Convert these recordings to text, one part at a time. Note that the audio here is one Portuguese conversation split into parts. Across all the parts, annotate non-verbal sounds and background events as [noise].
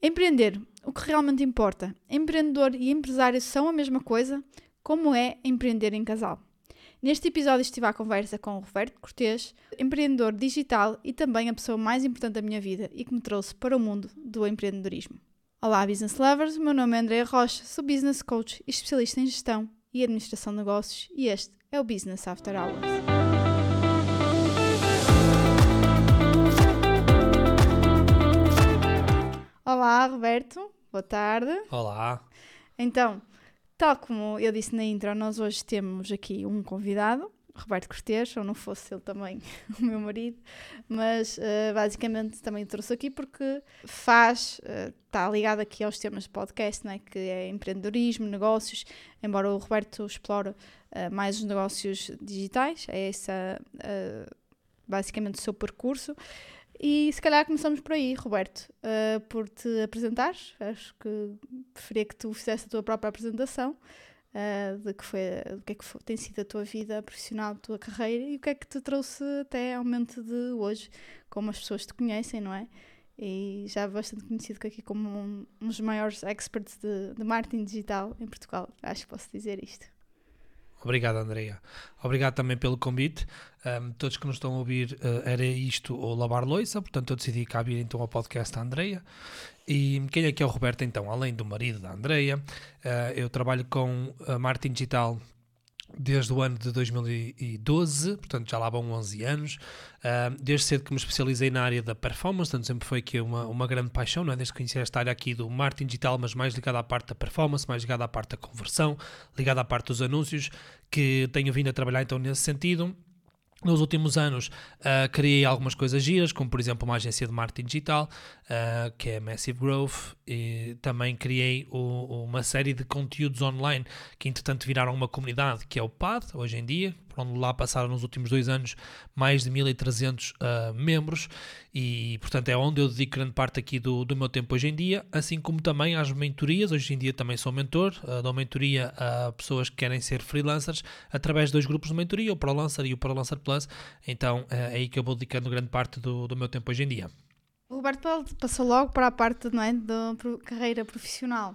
Empreender, o que realmente importa? Empreendedor e empresário são a mesma coisa? Como é empreender em casal? Neste episódio estive à conversa com o Roberto Cortês, empreendedor digital e também a pessoa mais importante da minha vida e que me trouxe para o mundo do empreendedorismo. Olá, business lovers! Meu nome é Andrea Rocha, sou business coach e especialista em gestão e administração de negócios e este é o Business After Hours. Olá, Roberto. Boa tarde. Olá. Então, tal como eu disse na intro, nós hoje temos aqui um convidado, Roberto Cortês, ou não fosse ele também [laughs] o meu marido, mas uh, basicamente também trouxe aqui porque faz, uh, está ligado aqui aos temas de podcast, né, que é empreendedorismo, negócios, embora o Roberto explore uh, mais os negócios digitais, é essa basicamente o seu percurso. E se calhar começamos por aí, Roberto, uh, por te apresentares. Acho que preferia que tu fizesse a tua própria apresentação uh, de que foi, do que é que foi, tem sido a tua vida profissional, a tua carreira e o que é que te trouxe até ao momento de hoje, como as pessoas te conhecem, não é? E já bastante conhecido aqui como um, um dos maiores experts de, de marketing digital em Portugal. Acho que posso dizer isto. Obrigado, Andrea. Obrigado também pelo convite. Um, todos que nos estão a ouvir, uh, era isto ou lavar louça, portanto eu decidi vir então ao podcast da Andrea. E quem é que é o Roberto então? Além do marido da Andrea, uh, eu trabalho com a marketing digital desde o ano de 2012, portanto já lá vão 11 anos, desde cedo que me especializei na área da performance, portanto sempre foi aqui uma, uma grande paixão, não é? desde que conheci esta área aqui do marketing digital, mas mais ligada à parte da performance, mais ligada à parte da conversão, ligada à parte dos anúncios, que tenho vindo a trabalhar então nesse sentido, nos últimos anos uh, criei algumas coisas giras, como por exemplo uma agência de marketing digital, uh, que é Massive Growth, e também criei o, uma série de conteúdos online que entretanto viraram uma comunidade, que é o PAD, hoje em dia, onde lá passaram nos últimos dois anos mais de 1300 uh, ah, membros e, portanto, é onde eu dedico grande parte aqui do, do meu tempo hoje em dia, assim como também às mentorias. Hoje em dia também sou mentor, uh, dou mentoria a pessoas que querem ser freelancers através de dois grupos de mentoria, o ProLancer e o ProLancer Plus. Então, é aí que eu vou dedicando grande parte do, do meu tempo hoje em dia. O Roberto passou logo para a parte não é, da carreira profissional.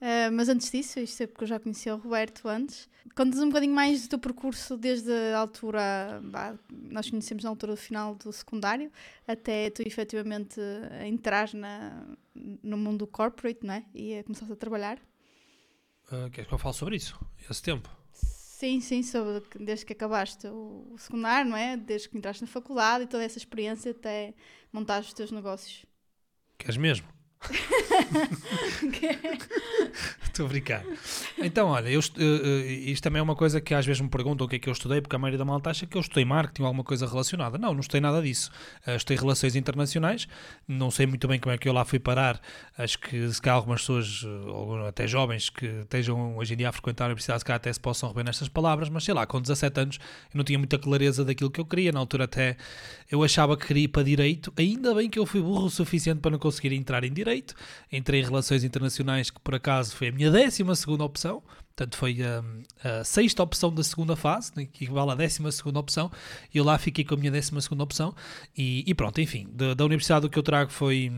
Uh, mas antes disso, isto é porque eu já conhecia o Roberto antes, contas um bocadinho mais do teu percurso desde a altura, bah, nós conhecemos na altura do final do secundário, até tu efetivamente entrar na, no mundo corporate, não é? E começaste a trabalhar. Uh, queres que eu fale sobre isso? Esse tempo? Sim, sim, sobre desde que acabaste o, o secundário, não é? Desde que entraste na faculdade e toda essa experiência até montar os teus negócios. Queres mesmo? [laughs] Estou a brincar. Então, olha, eu, isto também é uma coisa que às vezes me perguntam o que é que eu estudei, porque a maioria da malta acha que eu estudei marketing ou alguma coisa relacionada. Não, não estudei nada disso. Uh, estudei relações internacionais, não sei muito bem como é que eu lá fui parar. Acho que se calhar algumas pessoas, ou até jovens, que estejam hoje em dia a frequentar a universidade, se calhar até se possam rever nestas palavras, mas sei lá, com 17 anos eu não tinha muita clareza daquilo que eu queria. Na altura até eu achava que queria ir para direito, ainda bem que eu fui burro o suficiente para não conseguir entrar em direito direito, entrei em relações internacionais, que por acaso foi a minha décima segunda opção, portanto foi a, a sexta opção da segunda fase, né, que equivale à décima segunda opção, e eu lá fiquei com a minha décima segunda opção, e, e pronto, enfim, da, da universidade o que eu trago foi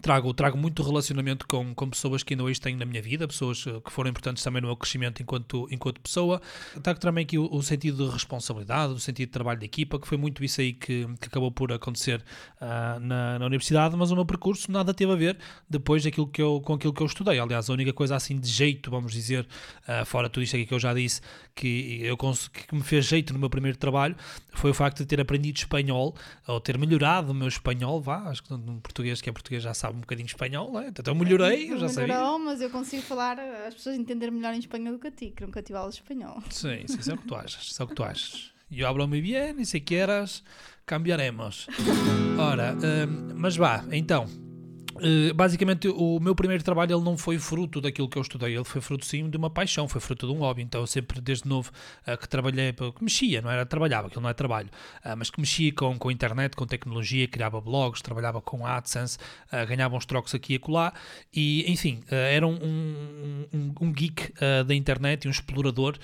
trago, trago muito relacionamento com, com pessoas que ainda hoje tenho na minha vida, pessoas eh, que foram importantes também no meu crescimento enquanto, enquanto pessoa. Trago também aqui o, o sentido de responsabilidade, o sentido de trabalho de equipa, que foi muito isso aí que, que acabou por acontecer uh, na, na universidade, mas o meu percurso nada teve a ver depois daquilo que eu, com aquilo que eu estudei. Aliás, a única coisa assim de jeito, vamos dizer, uh, fora tudo isto aqui que eu já disse, que, eu que me fez jeito no meu primeiro trabalho, foi o facto de ter aprendido espanhol, ou ter melhorado o meu espanhol, vá, acho que no português que é português já sabe um bocadinho espanhol, não é? Então eu melhorei, eu já sabia. Melhorou, mas eu consigo falar, as pessoas entenderem melhor em espanhol do que a ti, que nunca tive aulas de espanhol. Sim, sim, isso é o que tu achas, isso é o que tu achas. Eu hablo muy bien e se quieras cambiaremos. Ora, um, mas vá, então, basicamente o meu primeiro trabalho ele não foi fruto daquilo que eu estudei, ele foi fruto sim de uma paixão, foi fruto de um hobby, então eu sempre desde novo uh, que trabalhei, que mexia, não era trabalhava, aquilo não é trabalho, uh, mas que mexia com, com internet, com tecnologia, criava blogs, trabalhava com AdSense, ganhava uns trocos aqui e acolá. E enfim, era um, um, um, geek da internet e um explorador,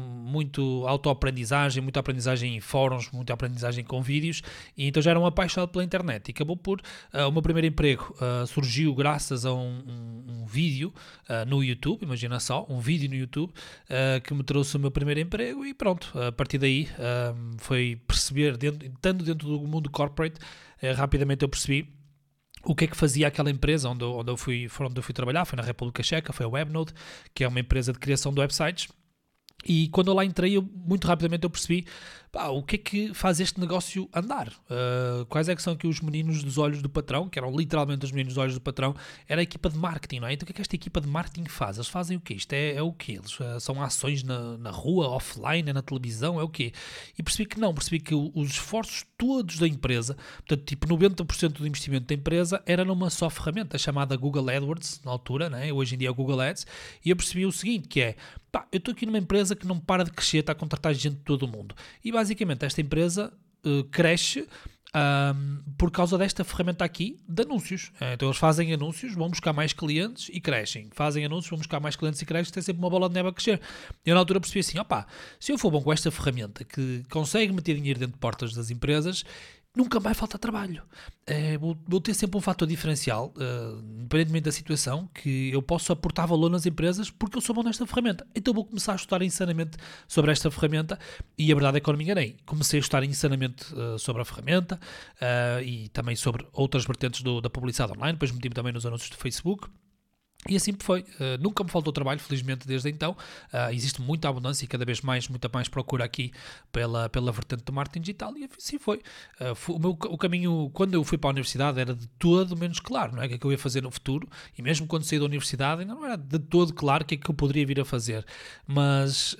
muito autoaprendizagem, muita aprendizagem em fóruns, muita aprendizagem com vídeos. E então já era um apaixonado pela internet. E acabou por o meu primeiro emprego uh, surgiu graças a um, um, um vídeo uh, no YouTube, imagina só, um vídeo no YouTube uh, que me trouxe o meu primeiro emprego e pronto, a partir daí foi perceber, dentro, estando dentro do mundo corporate, rapidamente eu percebi o que é que fazia aquela empresa onde, onde, eu fui, onde eu fui trabalhar, foi na República Checa, foi a Webnode, que é uma empresa de criação de websites, e quando eu lá entrei, eu, muito rapidamente eu percebi pá, o que é que faz este negócio andar? Uh, quais é que são aqui os meninos dos olhos do patrão, que eram literalmente os meninos dos olhos do patrão, era a equipa de marketing, não é? Então o que é que esta equipa de marketing faz? Eles fazem o quê? Isto é, é o quê? Eles, uh, são ações na, na rua, offline, é na televisão, é o quê? E percebi que não, percebi que os esforços todos da empresa, portanto, tipo 90% do investimento da empresa era numa só ferramenta chamada Google AdWords, na altura, né? hoje em dia é o Google Ads, e eu percebi o seguinte, que é, pá, eu estou aqui numa empresa que não para de crescer, está a contratar gente de todo o mundo, e basicamente esta empresa uh, cresce um, por causa desta ferramenta aqui de anúncios. Eh, então eles fazem anúncios, vão buscar mais clientes e crescem. Fazem anúncios, vão buscar mais clientes e crescem. Tem sempre uma bola de neve a crescer. Eu na altura percebi assim: opá, se eu for bom com esta ferramenta que consegue meter dinheiro dentro de portas das empresas, nunca vai faltar trabalho. É, vou, vou, ter sempre um fator diferencial, uh, independentemente da situação, que eu posso aportar valor nas empresas porque eu sou bom nesta ferramenta. Então vou começar a estudar insanamente sobre esta ferramenta e a verdade é que eu não me enganei. Comecei a estudar insanamente uh, sobre a ferramenta uh, e também sobre outras vertentes do, da publicidade online, depois meti-me também nos anúncios do Facebook. E assim foi. Uh, nunca me faltou trabalho, felizmente, desde então. Uh, existe muita abundância e cada vez mais, muita mais procura aqui pela, pela vertente do marketing digital e assim foi. Uh, foi o, meu, o caminho, quando eu fui para a universidade, era de todo menos claro, não é? O que é que eu ia fazer no futuro. E mesmo quando saí da universidade, ainda não era de todo claro o que é que eu poderia vir a fazer. Mas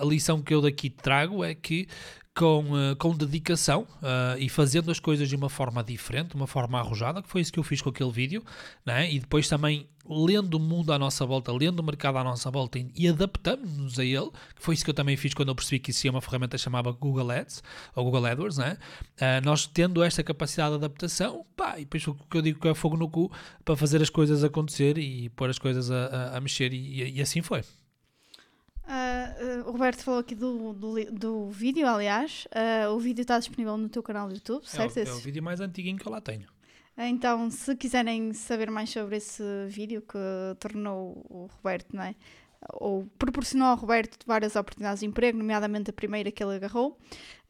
a lição que eu daqui trago é que com, com dedicação uh, e fazendo as coisas de uma forma diferente, uma forma arrojada, que foi isso que eu fiz com aquele vídeo, né? e depois também lendo o mundo à nossa volta, lendo o mercado à nossa volta e, adaptando-nos a ele, que foi isso que eu também fiz quando eu percebi que existia uma ferramenta chamada Google Ads, ou Google AdWords, né? Uh, nós tendo esta capacidade de adaptação, pá, e depois o que eu digo que é fogo no cu, para fazer as coisas acontecer e pôr as coisas a, a, a mexer, e, e assim foi. Uh, o Roberto falou aqui do, do, do vídeo, aliás. Uh, o vídeo está disponível no teu canal do YouTube, certo? É o, é o vídeo mais antiguinho que eu lá tenho. Então, se quiserem saber mais sobre esse vídeo que tornou o Roberto, não é? ou proporcionou ao Roberto várias oportunidades de emprego, nomeadamente a primeira que ele agarrou,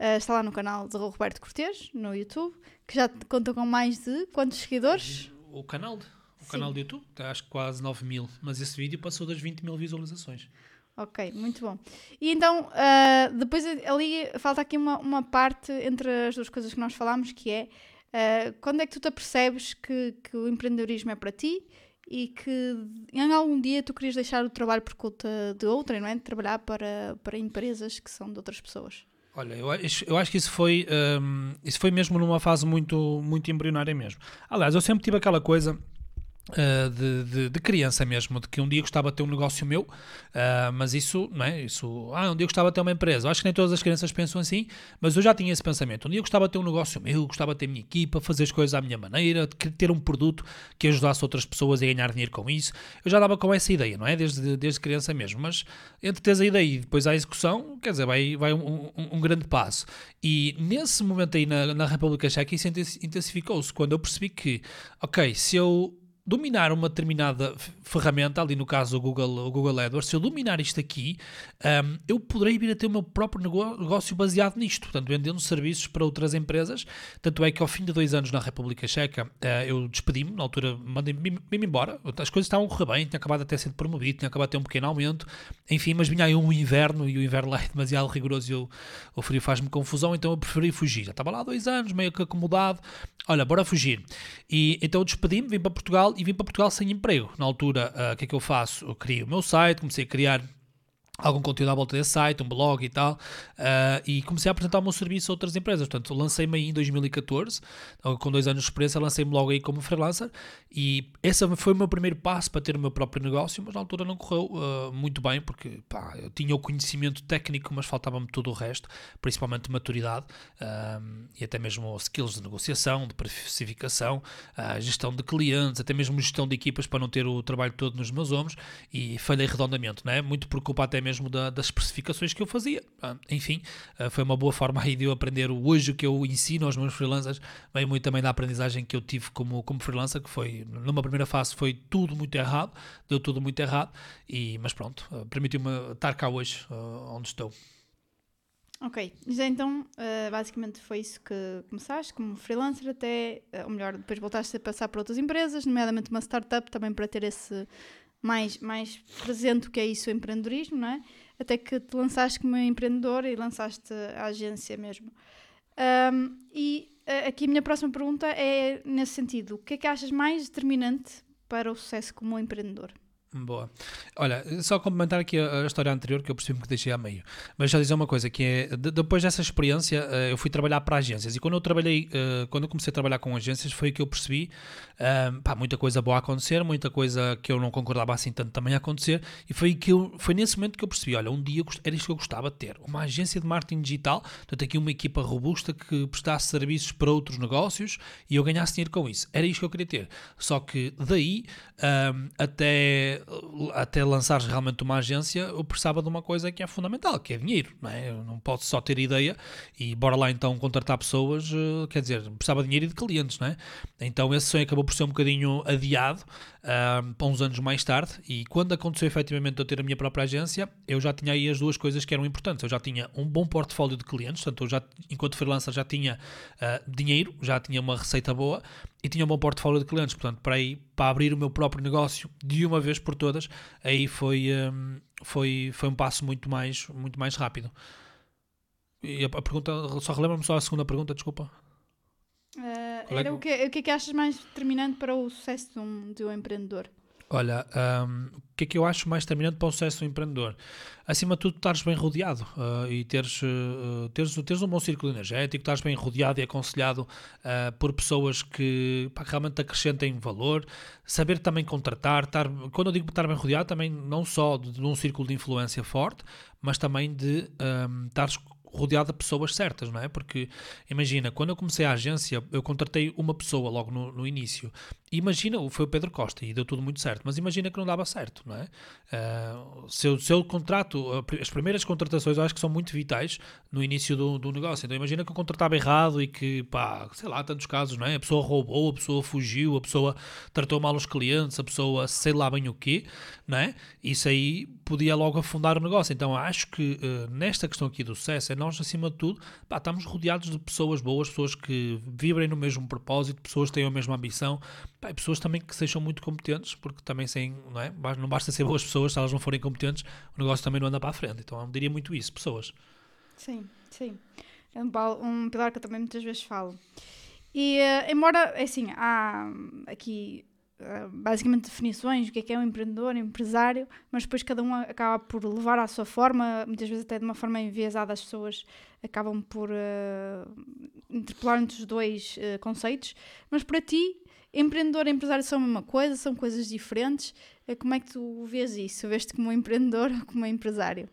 uh, está lá no canal de Roberto Cortes, no YouTube, que já conta com mais de quantos seguidores? O canal, o canal do YouTube, acho que quase 9 mil, mas esse vídeo passou das 20 mil visualizações. Ok, muito bom. E então, uh, depois ali falta aqui uma, uma parte entre as duas coisas que nós falámos, que é uh, quando é que tu te apercebes que, que o empreendedorismo é para ti e que em algum dia tu querias deixar o trabalho por conta de outra, não é? De trabalhar para, para empresas que são de outras pessoas. Olha, eu acho, eu acho que isso foi, um, isso foi mesmo numa fase muito, muito embrionária mesmo. Aliás, eu sempre tive aquela coisa Uh, de, de, de, criança mesmo, de que um dia gostava de ter um negócio meu, uh, mas isso, não é? Isso, ah, um dia gostava de ter uma empresa. Acho que nem todas as crianças pensam assim, mas eu já tinha esse pensamento. Um dia gostava de ter um negócio meu, gostava de ter a minha equipa, fazer as coisas à minha maneira, de ter um produto que ajudasse outras pessoas a ganhar dinheiro com isso. Eu já dava com essa ideia, não é? Desde, desde criança mesmo, mas entre teres a ideia e depois a execução, quer dizer, vai, vai um, um, um grande passo. E nesse momento aí na, na República Checa, isso intensificou-se quando eu percebi que, ok, se eu dominar uma determinada ferramenta, ali no caso o Google, o Google AdWords, se eu dominar isto aqui, um, eu poderei vir a ter o meu próprio negócio baseado nisto, portanto, vendendo serviços para outras empresas. Tanto é que ao fim de dois anos na República Checa, uh, eu despedi-me, na altura mandei-me embora, as coisas estavam a correr bem, tinha acabado até ser promovido, tinha acabado a ter um pequeno aumento, enfim, mas vinha aí um inverno e o inverno lá é demasiado rigoroso e eu, o frio faz-me confusão, então eu preferi fugir. Já estava lá dois anos, meio que acomodado, olha, bora fugir. E então despedi-me, vim para Portugal e vim para Portugal sem emprego. Na altura, uh, o que é que eu faço? Eu criei o meu site, comecei a criar algum conteúdo à volta desse site, um blog e tal, uh, e comecei a apresentar o meu serviço a outras empresas. Portanto, lancei-me aí em 2014, com dois anos de experiência, lancei-me logo aí como freelancer, e esse foi o meu primeiro passo para ter o meu próprio negócio, mas na altura não correu uh, muito bem, porque pá, eu tinha o conhecimento técnico, mas faltava-me todo o resto, principalmente maturidade, uh, e até mesmo skills de negociação, de precificação, gestão de clientes, até mesmo gestão de equipas para não ter o trabalho todo nos meus ombros, e falhei redondamente, não é? Muito por culpa até mesmo da, das especificações que eu fazia. Ah, enfim, ah, foi uma boa forma aí de eu aprender hoje o que eu ensino aos meus freelancers, veio muito também da aprendizagem que eu tive como, como freelancer, que foi, numa primeira fase foi tudo muito errado, deu tudo muito errado, e, mas pronto, ah, permitiu-me estar cá hoje, onde estou. Ok, já então basicamente foi isso que começaste como freelancer até, ou melhor, depois voltaste a passar para outras empresas, nomeadamente uma startup também para ter esse mais, mais presente o que é isso o empreendedorismo, não é? Até que te lançaste como empreendedor e lançaste a agência mesmo. Um, e uh, aqui a minha próxima pergunta é nesse sentido, o que é que achas mais determinante para o sucesso como empreendedor? Boa. Olha, só complementar aqui a, a, história anterior que eu percebi que deixei a meio. Mas já dizer uma coisa, que é, de, depois dessa experiência, uh, eu fui trabalhar para agências. E quando eu trabalhei, uh, quando eu comecei a trabalhar com agências, foi que eu percebi, uh, pá, muita coisa boa a acontecer, muita coisa que eu não concordava assim tanto também a acontecer. E foi, que eu, foi nesse momento que eu percebi, olha, um dia era isto que eu gostava de ter. Uma agência de marketing digital, portanto aqui uma equipa robusta que prestasse serviços para outros negócios e eu ganhasse dinheiro com isso. Era isto que eu queria ter. Só que daí até até lançares realmente uma agência, eu precisava de uma coisa que é fundamental, que é dinheiro, não é? Eu não posso só ter ideia e bora lá então contratar pessoas, eh, quer dizer, precisava de dinheiro e de clientes, não é? Então esse sonho acabou por ser um bocadinho adiado para uns anos mais tarde e quando aconteceu efetivamente eu ter a minha própria agência, eu já tinha aí as duas coisas que eram importantes. Eu já tinha um bom portfólio de clientes, portanto eu já, enquanto freelancer já tinha uh, dinheiro, já tinha uma receita boa e tinha um bom portfólio de clientes, portanto, para, aí, para abrir o meu próprio negócio de uma vez por todas, aí foi, um, foi, foi um passo muito mais, muito mais rápido. E a, a pergunta, só relembra-me só a segunda pergunta, desculpa. Uh, era é o, que, o que é que achas mais determinante para o sucesso de um, de um empreendedor? Olha, um, o que é que eu acho mais determinante para o sucesso do empreendedor? Acima de tudo, estares bem rodeado uh, e teres, uh, teres, teres um bom círculo energético, estares bem rodeado e aconselhado uh, por pessoas que, pá, realmente acrescentem valor, saber também contratar. Estar, quando eu digo estar bem rodeado, também não só de, de um círculo de influência forte, mas também de um, estares rodeado de pessoas certas, não é? Porque imagina, quando eu comecei a agência, eu contratei uma pessoa logo no, no início. Imagina, foi o Pedro Costa e deu tudo muito certo, mas imagina que não dava certo, não é? Uh, se, eu, se eu contrato, as primeiras contratações eu acho que são muito vitais no início do, do negócio. Então imagina que eu contratava errado e que, pá, sei lá, tantos casos, não é? A pessoa roubou, a pessoa fugiu, a pessoa tratou mal os clientes, a pessoa sei lá bem o quê, não é? Isso aí podia logo afundar o negócio. Então acho que uh, nesta questão aqui do sucesso é nós, acima de tudo, pá, estamos rodeados de pessoas boas, pessoas que vibrem no mesmo propósito, pessoas que têm a mesma ambição, pá, pessoas também que sejam muito competentes, porque também sem, não, é? não basta ser boas pessoas, se elas não forem competentes, o negócio também não anda para a frente. Então eu diria muito isso, pessoas. Sim, sim. É um, pilar que eu também muitas vezes falo. E, uh, embora, é assim, há aqui ah, basicamente definições do que é que é um empreendedor, um empresário, mas depois cada um acaba por levar à sua forma, muitas vezes até de uma forma enviesada, as pessoas acabam por uh, interpelar entre os dois uh, conceitos. Mas para ti, empreendedor e empresário são a mesma coisa, são coisas diferentes. Uh, como é que tu vês isso? Vês-te como um empreendedor ou como um empresário?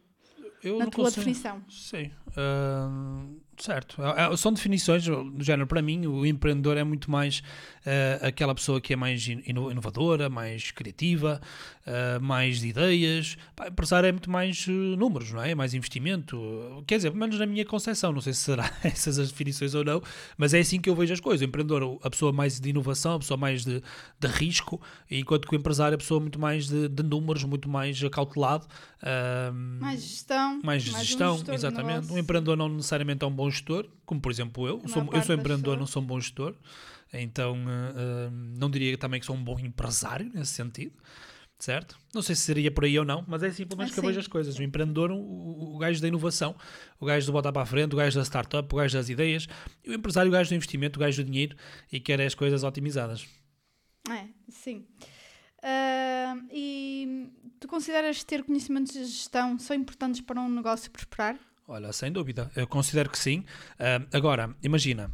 Eu Na tua consigo... definição. Sim. Uh, certo. É, é, são definições do género. Para mim, o empreendedor é muito mais uh, aquela pessoa que é mais inovadora, mais criativa, uh, mais de ideias. Empresário é muito mais uh, números, não é? Mais investimento. Quer dizer, pelo menos na minha concepção, não sei se será [laughs] essas as definições ou não, mas é assim que eu vejo as coisas. O empreendedor, a pessoa mais de inovação, a pessoa mais de, de risco, enquanto que o empresário é a pessoa muito mais de, de números, muito mais acautelado. mais gestão. Mais, mais gestão, um exatamente. Um empreendedor não necessariamente é um bom gestor, como por exemplo eu. Sou, eu sou empreendedor, não sou um bom gestor. Então, uh, não diria também que sou um bom empresário nesse sentido, certo? Não sei se seria por aí ou não, mas é assim pelo menos que eu vejo as coisas. O empreendedor, o, o gajo da inovação, o gajo do botar para a frente, o gajo da startup, o gajo das ideias, e o empresário, o gajo do investimento, o gajo do dinheiro e quer as coisas otimizadas. É, sim. Uh, e tu consideras ter conhecimentos de gestão são importantes para um negócio prosperar? Olha, sem dúvida, eu considero que sim. Uh, agora, imagina,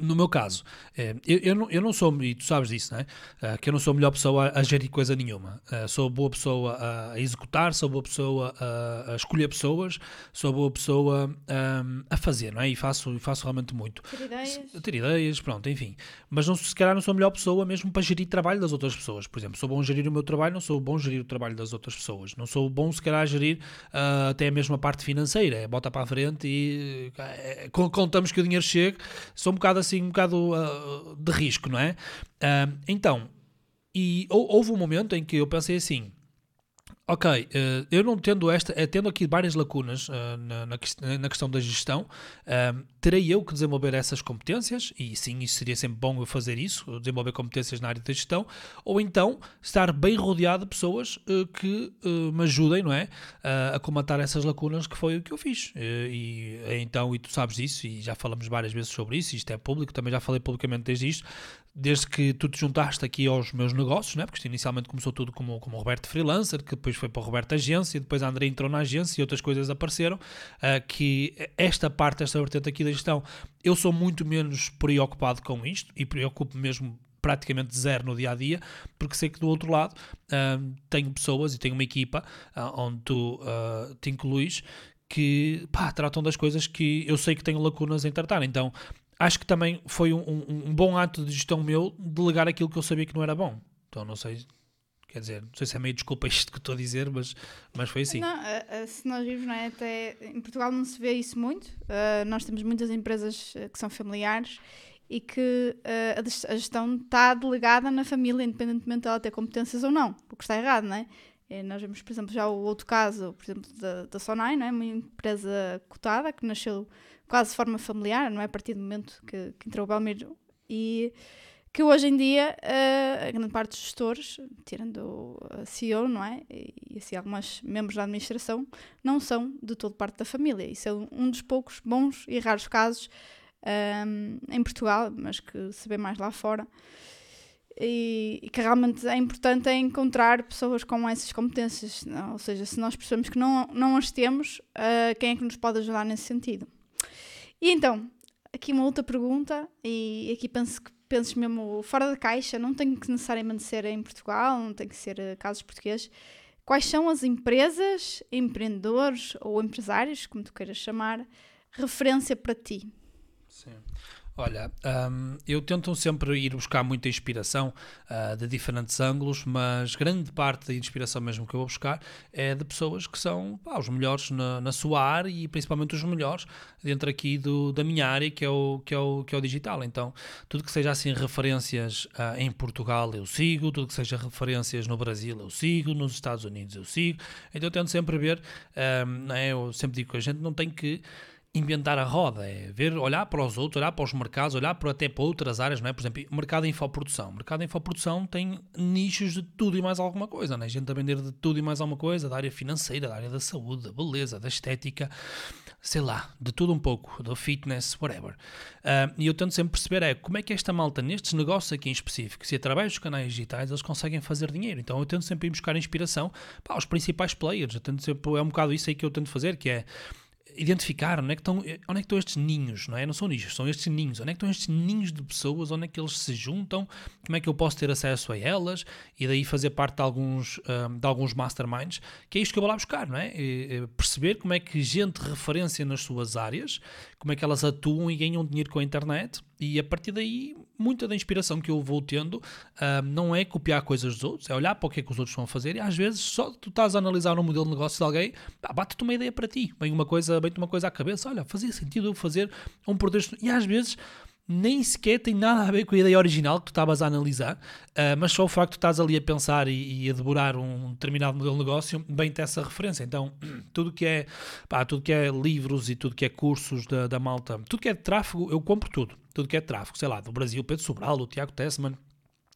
no meu caso, eh, eu, eu, não, eu não sou, e tu sabes disso, não é? Eh, que eu não sou a melhor pessoa a, a gerir coisa nenhuma. Eh, sou boa pessoa a executar, sou boa pessoa a, a escolher pessoas, sou boa pessoa a, a fazer, não é? E faço, faço realmente muito. Ter ideias. Ter ideias, pronto, enfim. Mas não, se calhar não sou a melhor pessoa mesmo para gerir trabalho das outras pessoas. Por exemplo, sou bom a gerir o meu trabalho, não sou bom a gerir o trabalho das outras pessoas. Não sou bom, se calhar, a gerir uh, até mesmo a parte financeira. É bota para a frente e uh, contamos que o dinheiro chegue. Sou um bocado assim, um bocado uh, de risco, não é? Uh, então, e houve um momento em que eu pensei assim, Ok, uh, eu não tendo esta, uh, tendo aqui várias lacunas na, na, na, questão da gestão, terei eu que desenvolver essas competências, e sim, isso seria sempre bom eu fazer isso, desenvolver competências na área da gestão, ou então estar bem rodeado de pessoas que me ajudem, não é? a comatar essas lacunas, que foi o que eu fiz. e então, e tu sabes disso, e já falamos várias vezes sobre isso, isto é público, também já falei publicamente desde isto, desde que tu te juntaste aqui aos meus negócios, né? porque isto inicialmente começou tudo como, como Roberto Freelancer, que depois foi para o Roberto Agência, depois a André entrou na agência e outras coisas apareceram, uh, que esta parte, esta vertente aqui da gestão, eu sou muito menos preocupado com isto e preocupo mesmo praticamente zero no dia a dia, porque sei que do outro lado uh, tenho pessoas e tenho uma equipa uh, onde tu uh, te incluís que pá, tratam das coisas que eu sei que tenho lacunas em tratar. Então acho que também foi um, um, um, bom ato de gestão meu delegar aquilo que eu sabia que não era bom. Então não sei, quer dizer, não sei se é meio desculpa [laughs] isto que estou a dizer, mas, mas foi assim. Não, se nós vimos, não é? Até em Portugal não se vê isso muito. Uh, nós temos muitas empresas que são familiares e que a gestão está delegada na família, independentemente dela ter competências ou não, o que está errado, não é? E nós vemos, por exemplo, já o outro caso, por exemplo, da, da Sonai, não é? uma empresa cotada que nasceu quase de forma familiar, não é? A partir do momento que, que entrou o Belmiro e que hoje em dia uh, a grande parte dos gestores, tirando a CEO, não é? E, e assim alguns membros da administração, não são de todo parte da família. Isso é um dos poucos bons e raros casos um, ehm, em Portugal, mas que se vê mais lá fora. E, e, que realmente é importante é encontrar pessoas com essas competências. Ou seja, se nós percebemos que não, não as temos, uh, quem é que nos pode ajudar nesse sentido? E então, aqui uma outra pergunta, e aqui penso que penses mesmo fora da caixa, não tem que necessariamente ser em Portugal, não tem que ser uh, casos portugueses. Quais são as empresas, empreendedores ou empresários, como tu queiras chamar, referência para ti? Sim. Olha, um, eu tento sempre ir buscar muita inspiração uh, de diferentes ângulos, mas grande parte da inspiração mesmo que eu vou buscar é de pessoas que são pá, os melhores na, na, sua área e principalmente os melhores dentro aqui do, da minha área, que é, o, que, é o, que é o digital. Então, tudo que seja assim referências uh, em Portugal eu sigo, tudo que seja referências no Brasil eu sigo, nos Estados Unidos eu sigo. Então, eu tento sempre ver, um, é? eu sempre digo que a gente não tem que inventar a roda, é ver, olhar para os outros, olhar para os mercados, olhar para, até para outras áreas, não é? Por exemplo, mercado de infoprodução. O mercado de infoprodução tem nichos de tudo e mais alguma coisa, não é? Gente a vender de tudo e mais alguma coisa, da área financeira, da área da saúde, da beleza, da estética, sei lá, de tudo um pouco, do fitness, whatever. Uh, e eu tento sempre perceber é como é que esta malta, nestes negócios aqui em específico, se através dos canais digitais eles conseguem fazer dinheiro. Então eu tento sempre ir buscar inspiração para os principais players. Eu tento sempre, é um bocado isso aí que eu tento fazer, que é identificar onde é, que estão, onde é que estão estes ninhos, não é? Não são nichos, são estes ninhos. Onde é que estão estes ninhos de pessoas? Onde é que eles se juntam? Como é que eu posso ter acesso a elas? E daí fazer parte de alguns, um, de alguns masterminds, que é isto que eu vou lá buscar, não é? E, perceber como é que gente referência nas suas áreas, como é que elas atuam e ganham dinheiro com a internet e a partir daí, muita da inspiração que eu vou tendo uh, não é copiar coisas dos outros, é olhar para o que é que os outros estão a fazer e às vezes só tu estás a analisar um modelo de negócio de alguém, bate-te uma ideia para ti, vem uma coisa, vem-te uma coisa à cabeça, olha, fazia sentido eu fazer um produto e às vezes nem sequer tem nada a ver com a ideia original que tu estavas a analisar, uh, mas só o facto de estás ali a pensar e, e a devorar um determinado modelo de negócio, bem-te essa referência. Então, [clears throat] tudo que é pá, tudo que é livros e tudo que é cursos da, da malta, tudo que é tráfego, eu compro tudo. Tudo que é tráfego, sei lá, do Brasil, Pedro Sobral, o Tiago Tessman,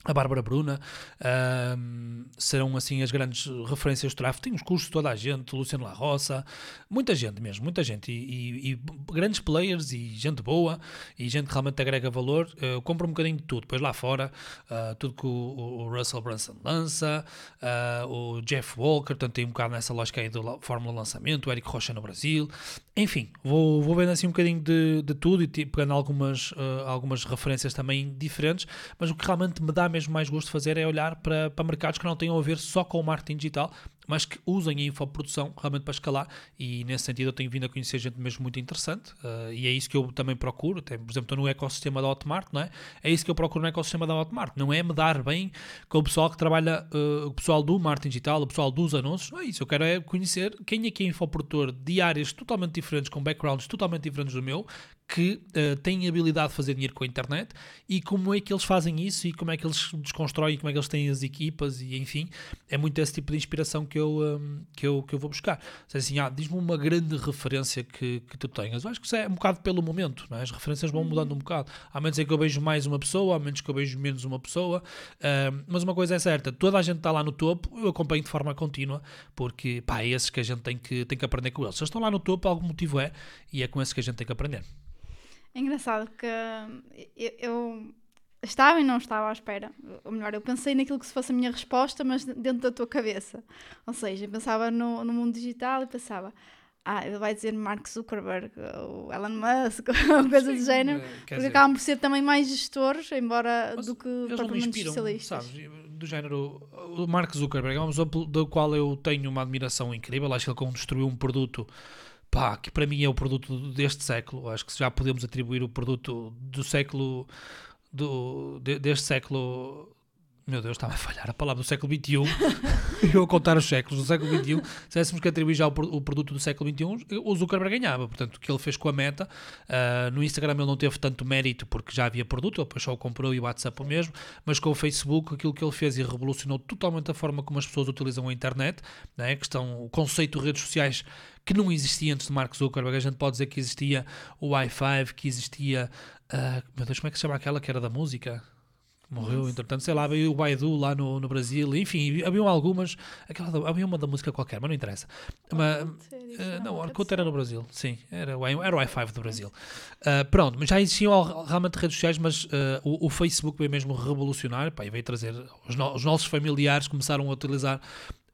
a Bárbara Bruna, uh, serão assim as grandes referências do draft. Tem os cursos de toda a gente, Luciano La Roça, muita gente mesmo, muita gente, e, e, e, grandes players e gente boa e gente que realmente agrega valor. Eu compro um bocadinho de tudo, depois lá fora, uh, tudo que o, o, Russell Brunson lança, uh, o Jeff Walker, portanto tem um bocado nessa lógica aí do Fórmula Lançamento, o Eric Rocha no Brasil, enfim, vou, vou vendo assim um bocadinho de, de tudo e pegando algumas, uh, algumas referências também diferentes, mas o que realmente me dá mesmo mais gosto de fazer é olhar para, para mercados que não tenham a ver só com o marketing digital, mas que usem a infoprodução realmente para escalar. E nesse sentido eu tenho vindo a conhecer gente mesmo muito interessante uh, e é isso que eu também procuro, Até, por exemplo estou no ecossistema da Hotmart, não é? É isso que eu procuro no ecossistema da Hotmart, não é me dar bem com o pessoal que trabalha, uh, o pessoal do marketing digital, o pessoal dos anúncios, não é isso, eu quero é conhecer quem é que é infoprodutor de áreas totalmente diferentes, com backgrounds totalmente diferentes do meu, que uh, têm habilidade de fazer dinheiro com a internet e como é que eles fazem isso e como é que eles desconstroem, como é que eles têm as equipas e enfim, é muito esse tipo de inspiração que eu, um, que eu, que eu vou buscar. Seja assim, ah, diz-me uma grande referência que, que tu tenhas. Eu acho que isso é um bocado pelo momento, é? as referências vão mudando um bocado. Há menos é que eu vejo mais uma pessoa, há menos que eu vejo menos uma pessoa, uh, mas uma coisa é certa, toda a gente está lá no topo, eu acompanho de forma contínua, porque pá, é esses que a gente tem que, tem que aprender com eles. Se eles estão lá no topo, algum motivo é, e é com esses que a gente tem que aprender. É engraçado que eu, eu, estava e não estava à espera. Ou melhor, eu pensei naquilo que se fosse a minha resposta, mas dentro da tua cabeça. Ou seja, eu pensava no, no mundo digital e pensava. Ah, ele vai dizer Mark Zuckerberg ou Elon Musk [laughs] ou coisa Sim, do género, porque dizer, acabam por ser também mais gestores, embora do que propriamente especialistas. Sabes, do género, o Mark Zuckerberg é uma pessoa do qual eu tenho uma admiração incrível, acho que ele construiu um produto pá, que para mim é o produto deste século. Acho que já podemos atribuir o produto do século, do, de, deste século. Meu Deus, estava a falhar a palavra do século XXI. [laughs] eu a contar os séculos do século XXI. Se tivéssemos que atribuir já o, o, produto do século XXI, o Zuckerberg ganhava. Portanto, o que ele fez com a meta. Uh, no Instagram ele não teve tanto mérito porque já havia produto, ele só o comprou e o WhatsApp o mesmo. Mas com o Facebook, aquilo que ele fez e revolucionou totalmente a forma como as pessoas utilizam a internet, né? que estão, o conceito de redes sociais que não existia antes de Mark Zuckerberg. A gente pode dizer que existia o i5, que existia. Uh, meu Deus, como é que se chama aquela que era da música? Morreu, entretanto, sei lá, veio o Baidu lá no, no Brasil, enfim, haviam algumas, aquela, havia uma da música qualquer, mas não interessa. Mas, uh, não, Orkut era no Brasil, sim, era o, era o i5 do Brasil. Uh, pronto, mas já existiam realmente redes sociais, mas uh, o, o, Facebook veio mesmo revolucionar, pá, e veio trazer, os, no, os nossos familiares começaram a utilizar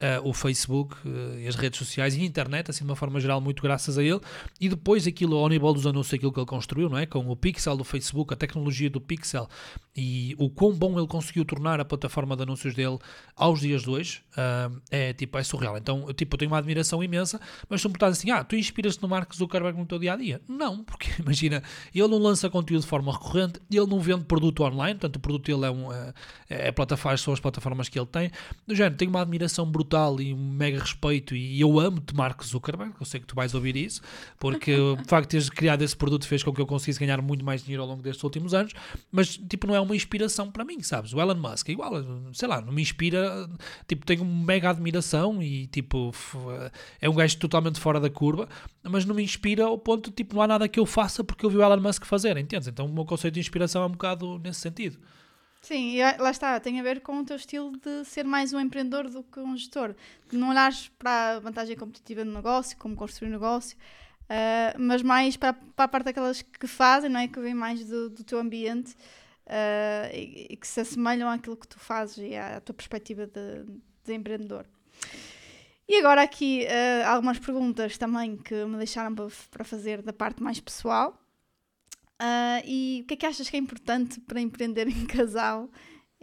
Uh, o Facebook uh, e as redes sociais e a internet, assim de uma forma geral, muito graças a ele. E depois aquilo, ao nível dos anúncios, aquilo que ele construiu, não é? Com o Pixel do Facebook, a tecnologia do Pixel e o quão bom ele conseguiu tornar a plataforma de anúncios dele aos dias de hoje, uh, é tipo, é surreal. Então, tipo, eu tenho uma admiração imensa, mas se me assim, ah, tu inspiras-te no Mark Zuckerberg no teu dia a dia? Não, [laughs] porque imagina, ele não lança conteúdo de forma recorrente, ele não vende produto online, portanto, o produto dele é, um, é, é plataforma, são as plataformas que ele tem. Do género, tenho uma admiração brutal brutal e um mega respeito e eu amo-te Mark Zuckerberg, eu sei que tu vais ouvir isso, porque [laughs] o facto de teres criado esse produto fez com que eu conseguisse ganhar muito mais dinheiro ao longo destes últimos anos, mas tipo não é uma inspiração para mim, sabes? O Elon Musk é igual, sei lá, não me inspira, tipo tenho uma mega admiração e tipo é um gajo totalmente fora da curva, mas não me inspira ao ponto tipo não há nada que eu faça porque eu vi o Elon Musk fazer, entendes? Então o meu conceito de inspiração é um bocado nesse sentido. Sim, lá está, tem a ver com o teu estilo de ser mais um empreendedor do que um gestor. De não olhares para a vantagem competitiva do negócio, como construir um negócio, uh, mas mais para, para, a parte daquelas que fazem, não é? Que vem mais do, do teu ambiente uh, e, e, que se assemelham àquilo que tu fazes e à, tua perspectiva de, de, empreendedor. E agora aqui uh, algumas perguntas também que me deixaram para fazer da parte mais pessoal. Uh, e o que é que achas que é importante para empreender em casal?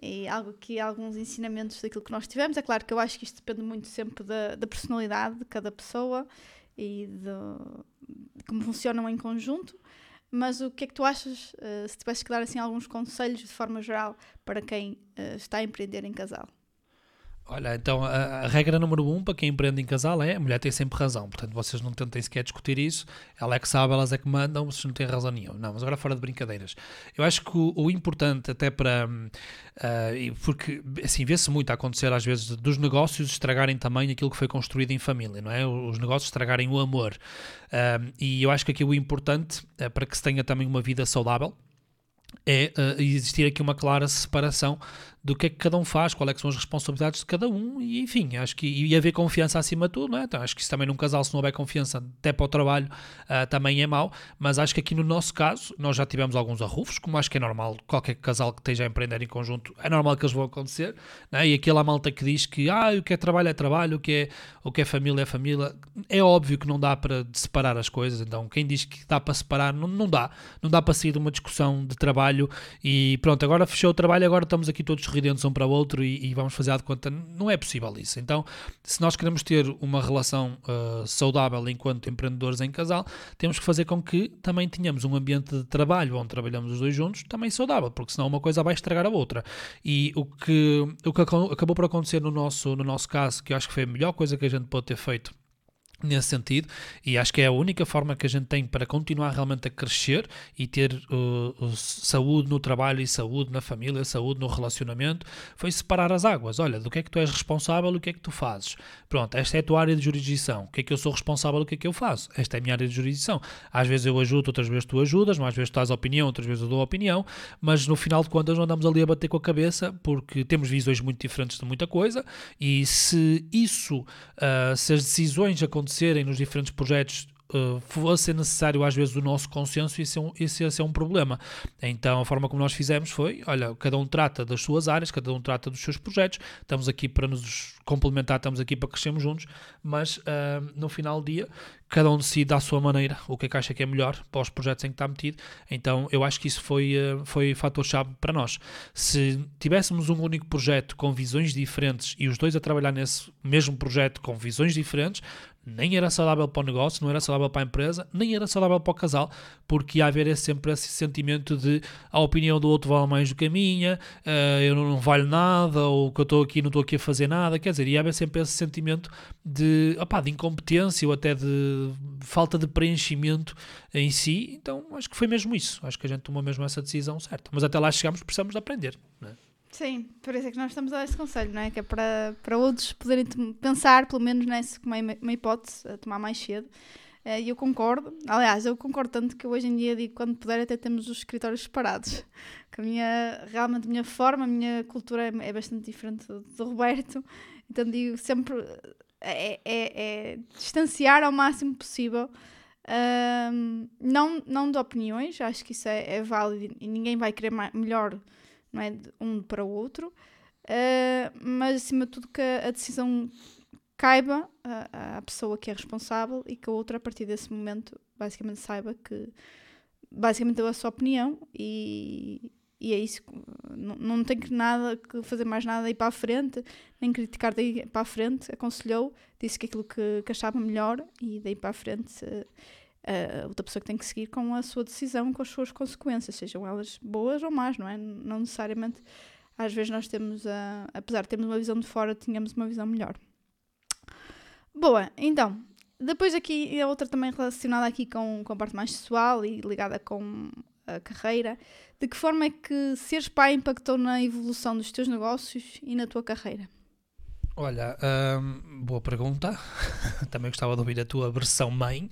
E algo que alguns ensinamentos daquilo que nós tivemos. É claro que eu acho que isto depende muito sempre da, da personalidade de cada pessoa e de, de, como funcionam em conjunto. Mas o que é que tu achas, uh, se tivesse que dar assim, alguns conselhos de forma geral para quem uh, está a empreender em casal? Olha, então a, regra número um para quem empreende em casal é a mulher tem sempre razão. Portanto, vocês não tentem sequer discutir isso. Ela é que sabe, elas é que mandam, vocês não têm razão nenhuma. Não, mas agora fora de brincadeiras. Eu acho que o, o importante, até para. Uh, porque, assim, vê-se muito a acontecer às vezes dos negócios estragarem também aquilo que foi construído em família, não é? Os negócios estragarem o amor. Uh, e eu acho que aqui o importante é para que se tenha também uma vida saudável é uh, existir aqui uma clara separação do que é que cada um faz, quais é são as responsabilidades de cada um, e enfim, acho que e haver confiança acima de tudo, não é? Então, acho que isso também num casal, se não houver confiança até para o trabalho, uh, também é mau, mas acho que aqui no nosso caso, nós já tivemos alguns arrufos, como acho que é normal, qualquer casal que esteja a empreender em conjunto, é normal que eles vão acontecer, é? e aquela malta que diz que ah, o que é trabalho é trabalho, o que é, o que é família é família, é óbvio que não dá para separar as coisas, então quem diz que dá para separar, não, não dá, não dá para sair de uma discussão de trabalho e pronto, agora fechou o trabalho, agora estamos aqui todos sorridentes um para o outro e, e vamos fazer de conta. Não é possível isso. Então, se nós queremos ter uma relação uh, saudável enquanto empreendedores em casal, temos que fazer com que também tenhamos um ambiente de trabalho onde trabalhamos os dois juntos também saudável, porque senão uma coisa vai estragar a outra. E o que, o que acabou por acontecer no nosso, no nosso caso, que eu acho que foi a melhor coisa que a gente pode ter feito nesse sentido, e acho que é a única forma que a gente tem para continuar realmente a crescer e ter uh, saúde no trabalho e saúde na família, saúde no relacionamento, foi separar as águas. Olha, do que é que tu és responsável o que é que tu fazes. Pronto, esta é a tua área de jurisdição. O que é que eu sou responsável o que é que eu faço? Esta é a minha área de jurisdição. Às vezes eu ajudo, outras vezes tu ajudas, mais vezes tu dás opinião, outras vezes eu dou opinião, mas no final de contas não andamos ali a bater com a cabeça porque temos visões muito diferentes de muita coisa e se isso, uh, se as decisões acontecerem acontecerem nos diferentes projetos uh, fosse necessário às vezes o nosso consenso, isso é, um, isso ser um problema. Então a forma como nós fizemos foi, olha, cada um trata das suas áreas, cada um trata dos seus projetos, estamos aqui para nos complementar, estamos aqui para crescermos juntos, mas uh, no final do dia cada um decide à sua maneira o que é que acha que é melhor para os projetos em que está metido. Então eu acho que isso foi, uh, foi fator-chave para nós. Se tivéssemos um único projeto com visões diferentes e os dois a trabalhar nesse mesmo projeto com visões diferentes, nem era saudável para o negócio, não era saudável para a empresa, nem era saudável para o casal, porque ia haver sempre esse sentimento de a opinião do outro vale mais do que a minha, uh, eu não, não valho nada, ou que eu estou aqui não estou aqui a fazer nada, quer dizer, ia haver sempre esse sentimento de, opá, de incompetência ou até de falta de preenchimento em si, então acho que foi mesmo isso, acho que a gente tomou mesmo essa decisão certa, mas até lá chegamos, precisamos de aprender, não é? Sim, por isso é que nós estamos a dar esse conselho, não é? Que é para, para outros poderem pensar, pelo menos nessa como é uma hipótese, a tomar mais cedo. Eh, e eu concordo, aliás, eu concordo tanto que hoje em dia digo quando puder até temos os escritórios separados. [laughs] Que a minha, realmente a minha forma, a minha cultura é, é bastante diferente do, Roberto. Então digo sempre é, é, é distanciar ao máximo possível. Um, não, não de opiniões, acho que isso é, é válido e ninguém vai querer mais, melhor não é? De um para o outro, uh, mas acima de tudo que a decisão caiba à, pessoa que é responsável e que a outra, a partir desse momento, basicamente saiba que basicamente deu a sua opinião e, e é isso. Não, não tem que nada que fazer mais nada aí para a frente, nem criticar daí para a frente. Aconselhou, disse que aquilo que, que achava melhor e daí para a frente. Uh, a outra pessoa que tem que seguir com a sua decisão, com as suas consequências, sejam elas boas ou más, não é? Não necessariamente, às vezes nós temos, a, apesar de termos uma visão de fora, tínhamos uma visão melhor. Boa, então, depois aqui, a outra também relacionada aqui com, com a parte mais pessoal e ligada com a carreira, de que forma é que seres pai impactou na evolução dos teus negócios e na tua carreira? Olha, hum, boa pergunta. [laughs] Também gostava de ouvir a tua versão mãe,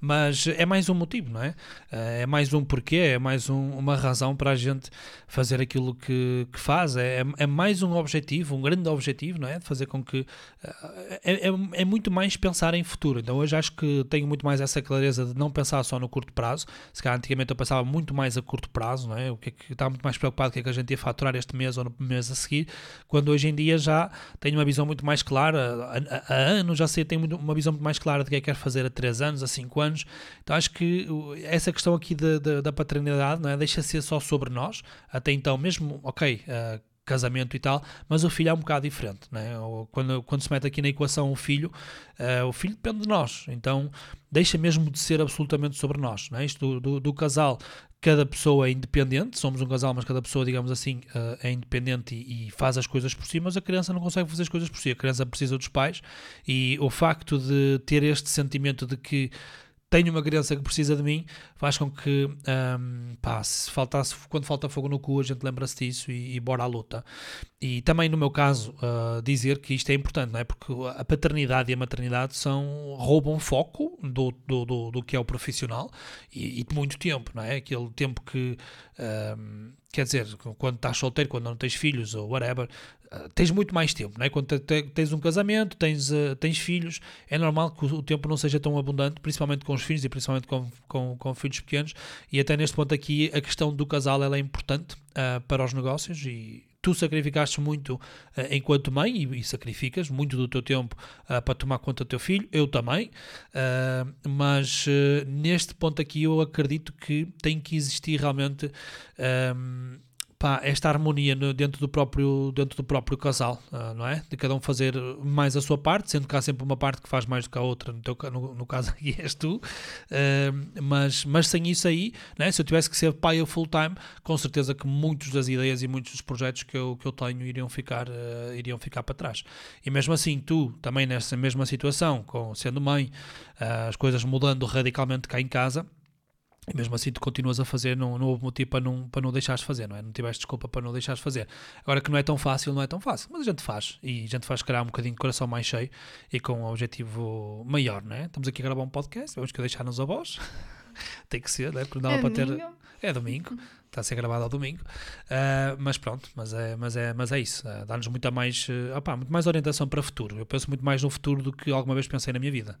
mas é mais um motivo, não é? Eh, é mais um porquê, é mais um, uma razão para a gente fazer aquilo que, que faz, é, é mais um objetivo, um grande objetivo, não é? De fazer com que. Eh, é, é, é, muito mais pensar em futuro. Então hoje acho que tenho muito mais essa clareza de não pensar só no curto prazo. Se calhar antigamente eu pensava muito mais a curto prazo, não é? O que é que estava muito mais preocupado o que é que a gente ia faturar este mês ou no mês a seguir, quando hoje em dia já tenho uma visão muito mais clara, há, anos já sei, tenho uma visão muito mais clara de que é que quero fazer a 3 anos, a 5 anos anos. Então acho que essa questão aqui da, da, da paternidade não é? deixa ser só sobre nós. Até então, mesmo, ok, uh, casamento e tal, mas o filho é um bocado diferente. Né? Quando, quando se mete aqui na equação o filho, uh, o filho depende de nós. Então deixa mesmo de ser absolutamente sobre nós. Né? Isto do, do, do casal cada pessoa é independente, somos um casal, mas cada pessoa, digamos assim, uh, é independente e, e, faz as coisas por si, mas a criança não consegue fazer as coisas por si, a criança precisa dos pais e o facto de ter este sentimento de que tenho uma criança que precisa de mim, faz com que, um, pá, se faltasse, quando falta fogo no cu, a gente lembra-se disso e, e, bora à luta. E também, no meu caso, uh, dizer que isto é importante, não é? Porque a paternidade e a maternidade são, roubam foco do, do, do, do que é o profissional e, e, de muito tempo, não é? Aquele tempo que, um, quer dizer, quando estás solteiro, quando não tens filhos ou whatever, uh, tens muito mais tempo, não é? Quando te, tens um casamento, tens, uh, tens filhos, é normal que o tempo não seja tão abundante, principalmente com os filhos e principalmente com, com, com filhos pequenos. E até neste ponto aqui, a questão do casal ela é importante uh, para os negócios e tu sacrificaste muito uh, enquanto mãe e, e, sacrificas muito do teu tempo uh, para tomar conta do teu filho, eu também, uh, mas neste ponto aqui eu acredito que tem que existir realmente pá, esta harmonia no, dentro, do próprio, dentro do próprio casal, uh, não é? De cada um fazer mais a sua parte, sendo que há sempre uma parte que faz mais do que a outra, no, teu, no, no caso aqui és tu, uh, mas, mas sem isso aí, é? se eu tivesse que ser pai full time, com certeza que muitas das ideias e muitos dos projetos que eu, que eu tenho iriam ficar, uh, iriam ficar para trás. E mesmo assim, tu também nessa mesma situação, com, sendo mãe, as coisas mudando radicalmente cá em casa, e mesmo assim tu continuas a fazer, não, não houve motivo para não, para não deixares fazer, não é? Não tiveste desculpa para não deixares fazer. Agora que não é tão fácil, não é tão fácil, mas a gente faz. E a gente faz criar um bocadinho de coração mais cheio e com um objetivo maior, não é? Estamos aqui a gravar um podcast, vamos que deixar-nos a voz. [laughs] Tem que ser, né? Porque não é para ter. É domingo, está a ser gravado ao domingo. Uh, mas pronto, mas é, mas é, mas é isso. Uh, Dá-nos muita mais, uh, opa, muito mais orientação para o futuro. Eu penso muito mais no futuro do que alguma vez pensei na minha vida.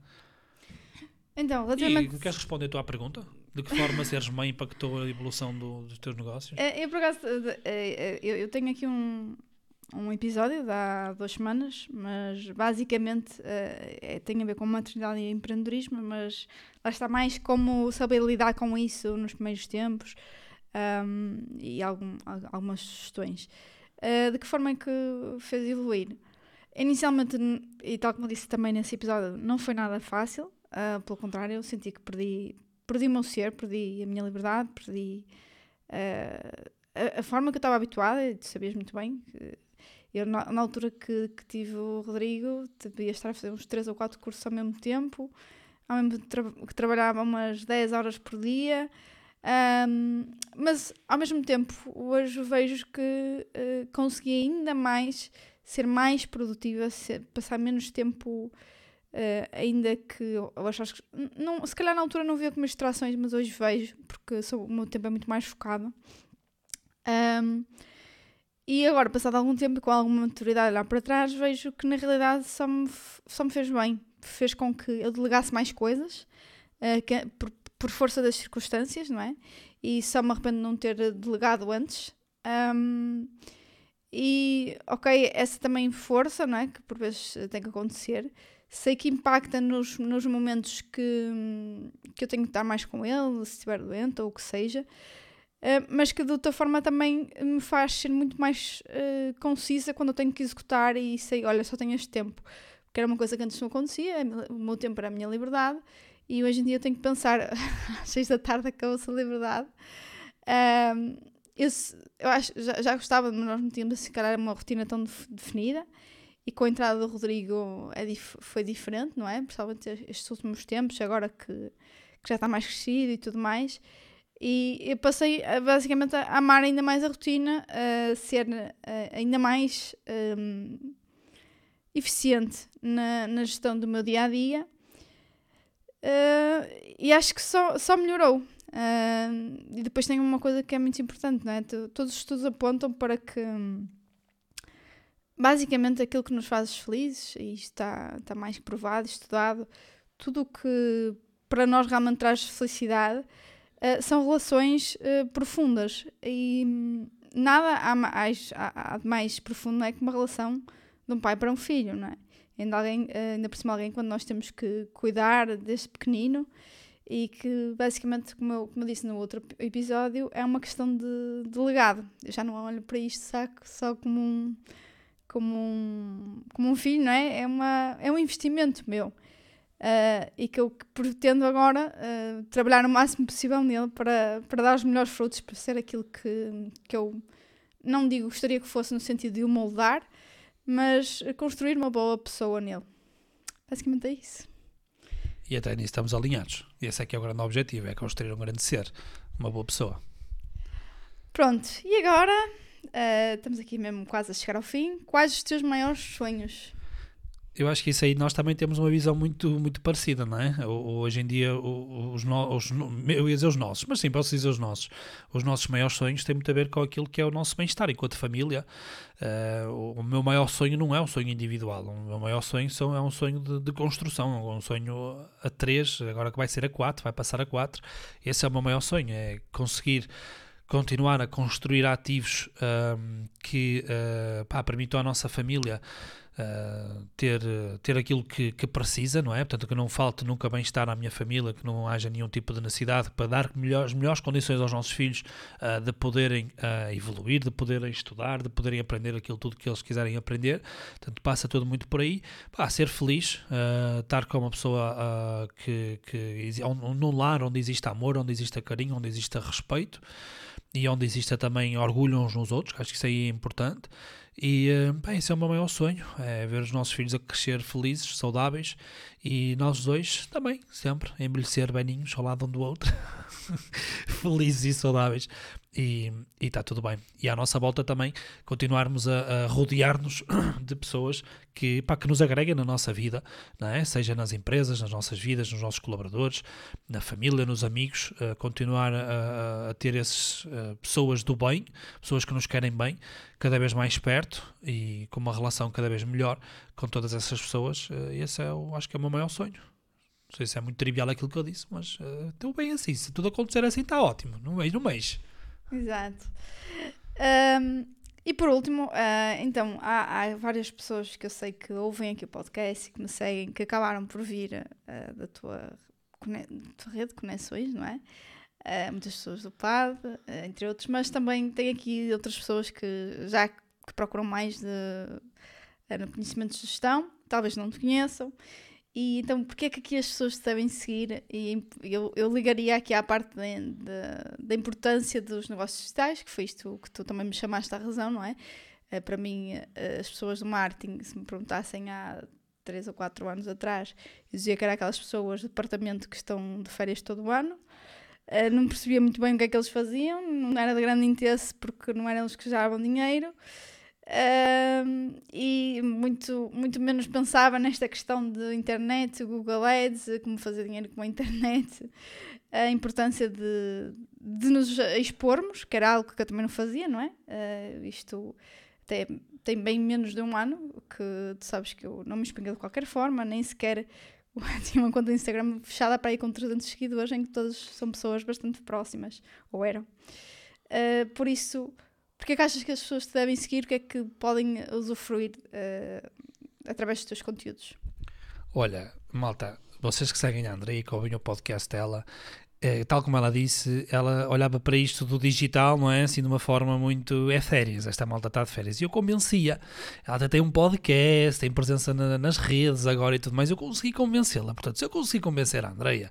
Então, relativamente... E queres responder a tua pergunta? De que forma seres mãe impactou a evolução do, dos teus negócios? É, eu, por acaso, é, é, eu, tenho aqui um, um episódio de há duas semanas, mas basicamente é, tem a ver com maternidade e empreendedorismo, mas lá está mais como saber lidar com isso nos primeiros tempos um, e algum, algumas sugestões. De que forma é que fez evoluir? Inicialmente, e tal como disse também nesse episódio, não foi nada fácil, uh, pelo contrário, eu senti que perdi perdi o meu ser, perdi a minha liberdade, perdi uh, a, a, forma que eu estava habituada, e tu sabias muito bem. eu, na, na, altura que, que tive o Rodrigo, devia estar a fazer uns 3 ou 4 cursos ao mesmo tempo, ao mesmo tempo que trabalhava umas 10 horas por dia. Um, mas ao mesmo tempo, hoje vejo que uh, consegui ainda mais ser mais produtiva, ser, passar menos tempo Uh, ainda que eu acho que não, se calhar na altura não via como distrações, mas hoje vejo, porque sou, o meu tempo é muito mais focado. Um, e agora, passado algum tempo, com alguma maturidade lá para trás, vejo que na realidade só me, só me fez bem. Fez com que eu delegasse mais coisas, uh, que, por, por, força das circunstâncias, não é? E só me arrependo de não ter delegado antes. Um, e, ok, essa também força, não é? Que por vezes tem que acontecer sei que impacta nos, nos momentos que, que eu tenho que estar mais com ele, se estiver doente ou o que seja, uh, mas que de outra forma também me faz ser muito mais uh, concisa quando eu tenho que executar e sei, olha, só tenho este tempo. Porque era uma coisa que antes não acontecia, o meu tempo era a minha liberdade, e hoje em dia eu tenho que pensar, [laughs] às seis da tarde acabou-se a liberdade. Eu, eu acho, já, já gostava, mas nós não tínhamos assim, uma rotina tão definida. E com a entrada do Rodrigo é dif foi diferente, não é? Principalmente estes últimos tempos, agora que, que já está mais crescido e tudo mais. E eu passei basicamente a amar ainda mais a rotina, a ser ainda mais um, eficiente na, na gestão do meu dia a dia. Uh, e acho que só, só melhorou. Uh, e depois tem uma coisa que é muito importante, não é? Todos os estudos apontam para que. Basicamente aquilo que nos faz felizes, e isto está, está mais que provado, estudado, tudo o que para nós realmente traz felicidade uh, são relações uh, profundas. E hum, nada há mais, há, há mais profundo é que uma relação de um pai para um filho, não é? Ainda, alguém, uh, ainda por cima alguém quando nós temos que cuidar desde pequenino e que basicamente, como eu, como eu disse no outro episódio, é uma questão de, de legado. Eu já não olho para isto só, só como um como um, como um filho, não é? É, uma, é um investimento meu. Uh, e que eu pretendo agora uh, trabalhar o máximo possível nele para, para dar os melhores frutos, para ser aquilo que, que eu não digo gostaria que fosse no sentido de o moldar, mas construir uma boa pessoa nele. Basicamente é isso. E até nisso estamos alinhados. E esse é que é o grande objetivo, é construir um grande ser, uma boa pessoa. Pronto, e agora uh, estamos aqui mesmo quase a chegar ao fim. Quais os teus maiores sonhos? eu acho que isso aí nós também temos uma visão muito, muito parecida, não é? Hoje em dia, os, os, eu ia dizer os nossos, mas sim, posso dizer os nossos. Os nossos maiores sonhos têm muito a ver com aquilo que é o nosso bem-estar enquanto família. Uh, o meu maior sonho não é um sonho individual, o meu maior sonho são, é um sonho de, de, construção, um sonho a três, agora que vai ser a quatro, vai passar a quatro. Esse é o meu maior sonho, é conseguir continuar a construir ativos que uh, pá, permitam à nossa família Uh, ter, ter aquilo que, que, precisa, não é? Portanto, que não falte nunca bem-estar à minha família, que não haja nenhum tipo de necessidade para dar melhores, melhores condições aos nossos filhos uh, de poderem evoluir, de poderem estudar, de poderem aprender aquilo tudo que eles quiserem aprender. Portanto, passa tudo muito por aí. Pá, ser feliz, estar com uma pessoa que, que num lar onde existe amor, onde existe carinho, onde existe respeito e onde exista também orgulho uns nos outros, acho que isso aí é importante. E eh, bem, esse é o meu maior sonho, é ver os nossos filhos a crescer felizes, saudáveis e nós dois também, sempre, a beninhos ao lado um do outro, [laughs] felizes e saudáveis e está tudo bem. E à nossa volta também continuarmos a, a rodear-nos [coughs] de pessoas que, pá, que nos agreguem na nossa vida, não é? seja nas empresas, nas nossas vidas, nos nossos colaboradores, na família, nos amigos, uh, continuar a, a ter essas uh, pessoas do bem, pessoas que nos querem bem, cada vez mais perto e com uma relação cada vez melhor com todas essas pessoas. Uh, esse é, o, acho que é o meu maior sonho. Não sei se é muito trivial aquilo que eu disse, mas estou bem assim. Se tudo acontecer assim, está ótimo. No mês, no mês. Exato. Um, e por último, uh, então, há, há, várias pessoas que eu sei que ouvem aqui o podcast e que me seguem, que acabaram por vir uh, da tua, tua, rede de conexões, não é? Uh, muitas pessoas do PAD, entre outros, mas também tem aqui outras pessoas que já que procuram mais de, no conhecimento de gestão, talvez não te conheçam, e então, porquê é que aqui as pessoas devem seguir? E eu, eu ligaria aqui à parte de, de, da importância dos negócios digitais, que foi isto que tu também me chamaste à razão, não é? Uh, para mim, uh, as pessoas do marketing, se me perguntassem há 3 ou 4 anos atrás, eu dizia que era aquelas pessoas do departamento que estão de férias todo o ano. Uh, não percebia muito bem o que é que eles faziam, não era de grande interesse porque não eram eles que geravam dinheiro e muito, muito menos pensava nesta questão de internet, Google Ads, como fazer dinheiro com a internet, a importância de, de nos expormos, que era algo que eu também não fazia, não é? Uh, isto até tem bem menos de um ano, que tu sabes que eu não me exponho de qualquer forma, nem sequer [laughs] tinha uma conta no Instagram fechada para ir com 300 seguidores, em que todas são pessoas bastante próximas, ou eram. Uh, por isso porque é que achas que as pessoas te devem seguir? O que é que podem usufruir uh, através dos teus conteúdos? Olha, malta, vocês que seguem a Andrei e que ouvem o podcast dela, é, tal como ela disse, ela olhava para isto do digital, não é? Assim, de uma forma muito. É férias, esta malta está de férias. E eu convencia. Ela até tem um podcast, tem presença na, nas redes agora e tudo mais. Eu consegui convencê-la. Portanto, se eu consegui convencer a Andreia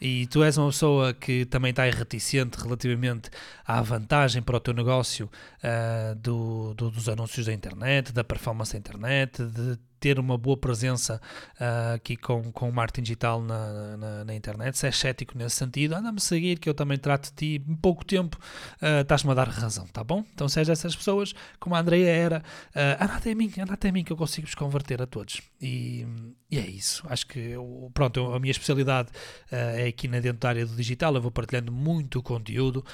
e tu és uma pessoa que também está reticente relativamente à vantagem para o teu negócio uh, do, do, dos anúncios da internet, da performance da internet, de ter uma boa presença uh, aqui com, com o marketing digital na, na, na, internet, se és cético nesse sentido, anda-me seguir que eu também trato de ti em pouco tempo, uh, estás-me a dar razão, tá bom? Então se és dessas pessoas, como a Andrea era, uh, anda até mim, anda até mim que eu consigo vos converter a todos. E, e é isso, acho que eu, pronto, a minha especialidade uh, é aqui na dentro da área do digital, eu vou partilhando muito conteúdo,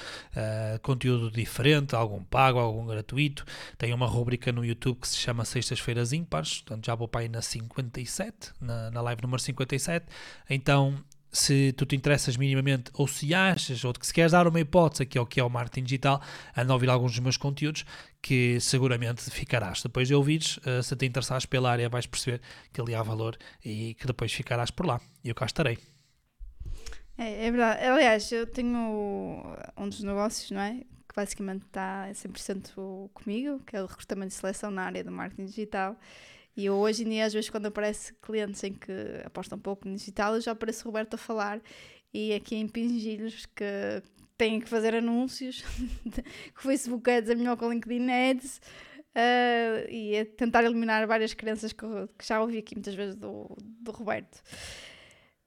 conteúdo diferente, algum pago, algum gratuito, tenho uma rubrica no YouTube que se chama Sextas-feiras Ímpares, portanto já vou para aí na 57, na, na live número 57. Então, se tu te interessas minimamente, ou se achas, ou que se queres dar uma hipótese aqui ao que é o marketing digital, anda a ouvir alguns dos meus conteúdos, que seguramente ficarás. Depois de ouvires, uh, se te interessares pela área, vais perceber que ali há valor e que depois ficarás por lá. E eu cá estarei. É, é verdade. Aliás, eu tenho um dos negócios, não é? Que basicamente está 100% comigo, que é o recrutamento e seleção na área do marketing digital. E eu hoje em dia, às vezes, quando aparece clientes em que apostam um pouco no digital, eu já apareço Roberto a falar e aqui em pingilhos que têm que fazer anúncios, [laughs] que o Facebook Ads é melhor que o LinkedIn Ads, uh, e é tentar eliminar várias crenças que, que, já ouvi aqui muitas vezes do, do Roberto.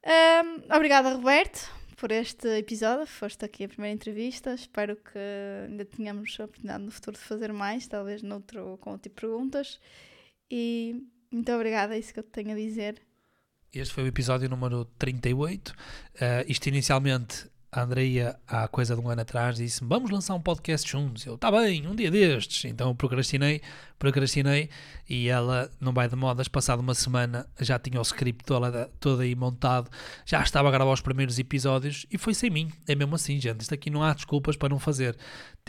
Um, obrigada, Roberto, por este episódio. Foste aqui a primeira entrevista. Espero que ainda tenhamos a oportunidade no futuro de fazer mais, talvez noutro com outro tipo de perguntas. E muito obrigada, é isso que eu tenho a dizer. Este foi o episódio número 38. Uh, isto inicialmente a Andreia, há coisa de um ano atrás, disse-me: Vamos lançar um podcast juntos. Eu, tá bem, um dia destes. Então procrastinei, procrastinei e ela, não vai de modas, passado uma semana já tinha o script todo, todo aí montado, já estava a gravar os primeiros episódios e foi sem mim. É mesmo assim, gente. Isto aqui não há desculpas para não fazer.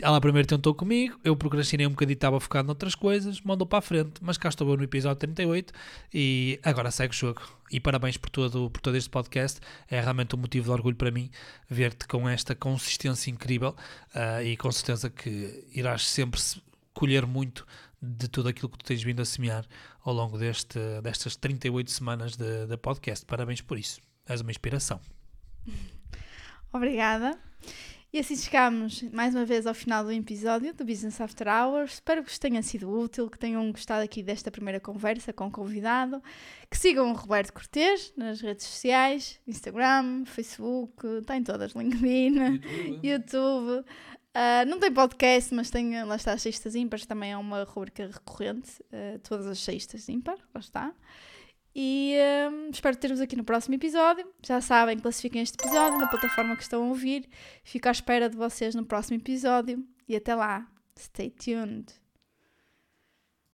Ela primeiro tentou comigo, eu procrastinei um bocadinho, estava focado noutras coisas, mandou para a frente, mas cá estou eu no episódio 38 e agora segue o jogo. E parabéns por todo, por todo este podcast, é realmente um motivo de orgulho para mim ver-te com esta consistência incrível uh, e com certeza que irás sempre colher muito de tudo aquilo que tu tens vindo a semear ao longo deste, destas 38 semanas de, de podcast. Parabéns por isso, és uma inspiração. [laughs] Obrigada. E assim chegamos mais uma vez ao final do episódio do Business After Hours. Espero que vos tenha sido útil, que tenham gostado aqui desta primeira conversa com o convidado. Que sigam o Roberto Cortês nas redes sociais, Instagram, Facebook, está em todas, LinkedIn, YouTube. [laughs] YouTube. Uh, não tem podcast, mas tem, lá está, as sextas ímpares, também é uma rubrica recorrente, uh, todas as sextas ímpar, lá está. E um, espero ter-vos aqui no próximo episódio. Já sabem, classifiquem este episódio na plataforma que estão a ouvir. Fico à espera de vocês no próximo episódio. E até lá. Stay tuned.